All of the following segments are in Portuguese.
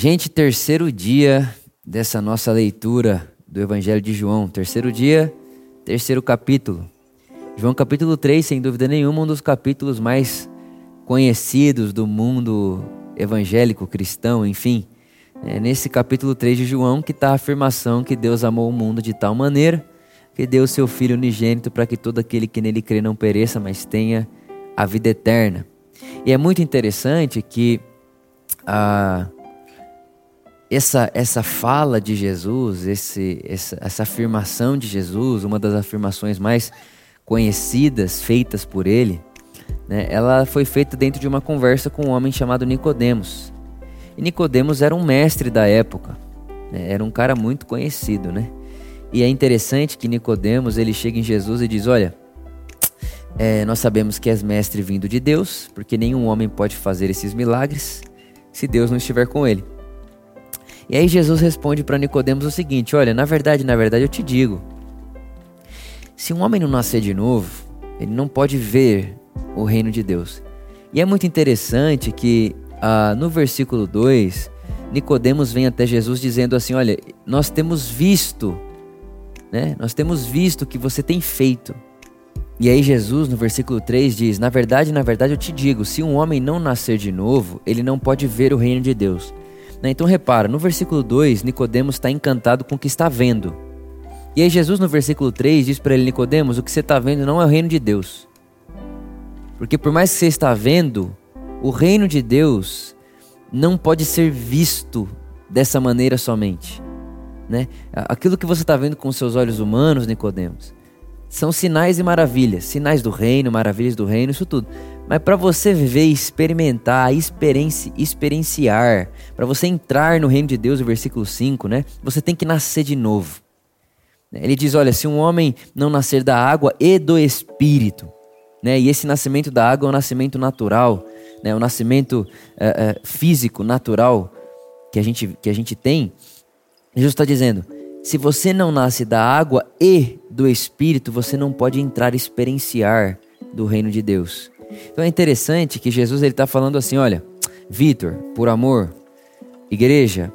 Gente, terceiro dia dessa nossa leitura do Evangelho de João. Terceiro dia, terceiro capítulo. João capítulo 3, sem dúvida nenhuma, um dos capítulos mais conhecidos do mundo evangélico, cristão, enfim. É nesse capítulo 3 de João que está a afirmação que Deus amou o mundo de tal maneira que deu o seu Filho unigênito para que todo aquele que nele crê não pereça, mas tenha a vida eterna. E é muito interessante que a essa, essa fala de Jesus, esse, essa, essa afirmação de Jesus, uma das afirmações mais conhecidas feitas por ele, né, ela foi feita dentro de uma conversa com um homem chamado Nicodemos. E Nicodemos era um mestre da época, né, era um cara muito conhecido, né? E é interessante que Nicodemos ele chega em Jesus e diz: Olha, é, nós sabemos que és mestre vindo de Deus, porque nenhum homem pode fazer esses milagres se Deus não estiver com ele. E aí Jesus responde para Nicodemos o seguinte: Olha, na verdade, na verdade eu te digo, se um homem não nascer de novo, ele não pode ver o reino de Deus. E é muito interessante que ah, no versículo 2, Nicodemos vem até Jesus dizendo assim: Olha, nós temos visto, né? Nós temos visto o que você tem feito. E aí Jesus, no versículo 3, diz: Na verdade, na verdade eu te digo, se um homem não nascer de novo, ele não pode ver o reino de Deus. Né? Então repara, no versículo 2, Nicodemos está encantado com o que está vendo. E aí Jesus no versículo 3 diz para ele, Nicodemos, o que você está vendo não é o reino de Deus. Porque por mais que você está vendo, o reino de Deus não pode ser visto dessa maneira somente. Né? Aquilo que você está vendo com seus olhos humanos, Nicodemos, são sinais e maravilhas, sinais do reino, maravilhas do reino, isso tudo. Mas para você viver, experimentar, experienci, experienciar, para você entrar no reino de Deus, o versículo 5, né? Você tem que nascer de novo. Ele diz: olha, se um homem não nascer da água e do espírito, né? E esse nascimento da água é um nascimento natural, né? Um nascimento é, é, físico, natural que a gente que a gente tem. Jesus está dizendo: se você não nasce da água e do espírito, você não pode entrar experienciar do reino de Deus. Então é interessante que Jesus está falando assim, olha, Vitor, por amor, igreja,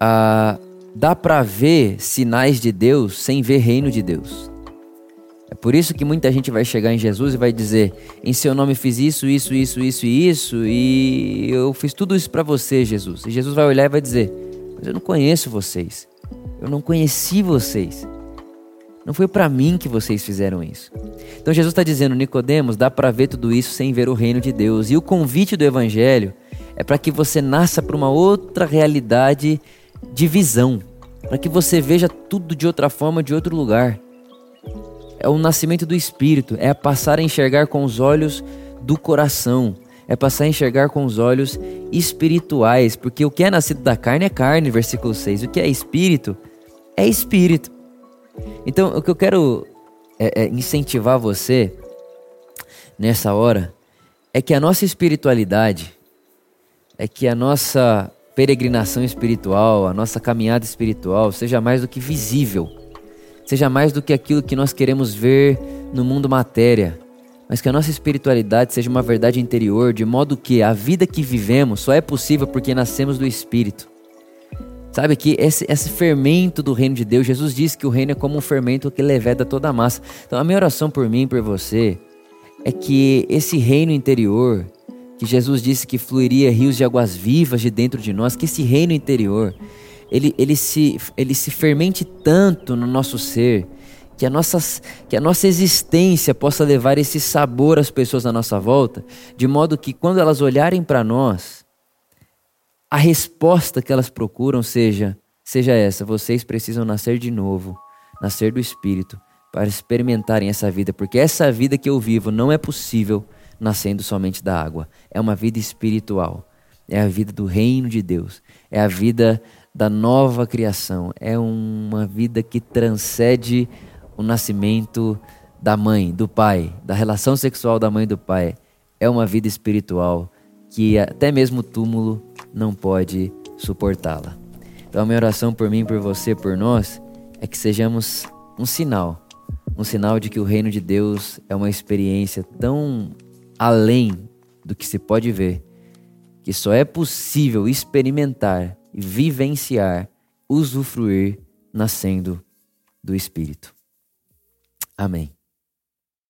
ah, dá para ver sinais de Deus sem ver reino de Deus. É por isso que muita gente vai chegar em Jesus e vai dizer: em seu nome fiz isso, isso, isso, isso e isso, e eu fiz tudo isso para você, Jesus. E Jesus vai olhar e vai dizer: mas eu não conheço vocês, eu não conheci vocês. Não foi para mim que vocês fizeram isso. Então Jesus está dizendo, Nicodemos, dá para ver tudo isso sem ver o reino de Deus. E o convite do Evangelho é para que você nasça para uma outra realidade de visão, para que você veja tudo de outra forma, de outro lugar. É o nascimento do Espírito, é passar a enxergar com os olhos do coração, é passar a enxergar com os olhos espirituais, porque o que é nascido da carne é carne, versículo 6, o que é espírito é espírito. Então, o que eu quero é, é incentivar você nessa hora é que a nossa espiritualidade, é que a nossa peregrinação espiritual, a nossa caminhada espiritual seja mais do que visível, seja mais do que aquilo que nós queremos ver no mundo matéria, mas que a nossa espiritualidade seja uma verdade interior, de modo que a vida que vivemos só é possível porque nascemos do Espírito. Sabe que esse, esse fermento do reino de Deus, Jesus disse que o reino é como um fermento que leveda toda a massa. Então a minha oração por mim por você é que esse reino interior, que Jesus disse que fluiria rios de águas vivas de dentro de nós, que esse reino interior, ele, ele, se, ele se fermente tanto no nosso ser, que a, nossa, que a nossa existência possa levar esse sabor às pessoas à nossa volta, de modo que quando elas olharem para nós, a resposta que elas procuram seja, seja essa: vocês precisam nascer de novo, nascer do Espírito, para experimentarem essa vida, porque essa vida que eu vivo não é possível nascendo somente da água. É uma vida espiritual, é a vida do reino de Deus, é a vida da nova criação, é uma vida que transcende o nascimento da mãe, do pai, da relação sexual da mãe e do pai. É uma vida espiritual que até mesmo o túmulo não pode suportá-la. Então, a minha oração por mim, por você, por nós, é que sejamos um sinal um sinal de que o reino de Deus é uma experiência tão além do que se pode ver, que só é possível experimentar vivenciar, usufruir nascendo do Espírito. Amém.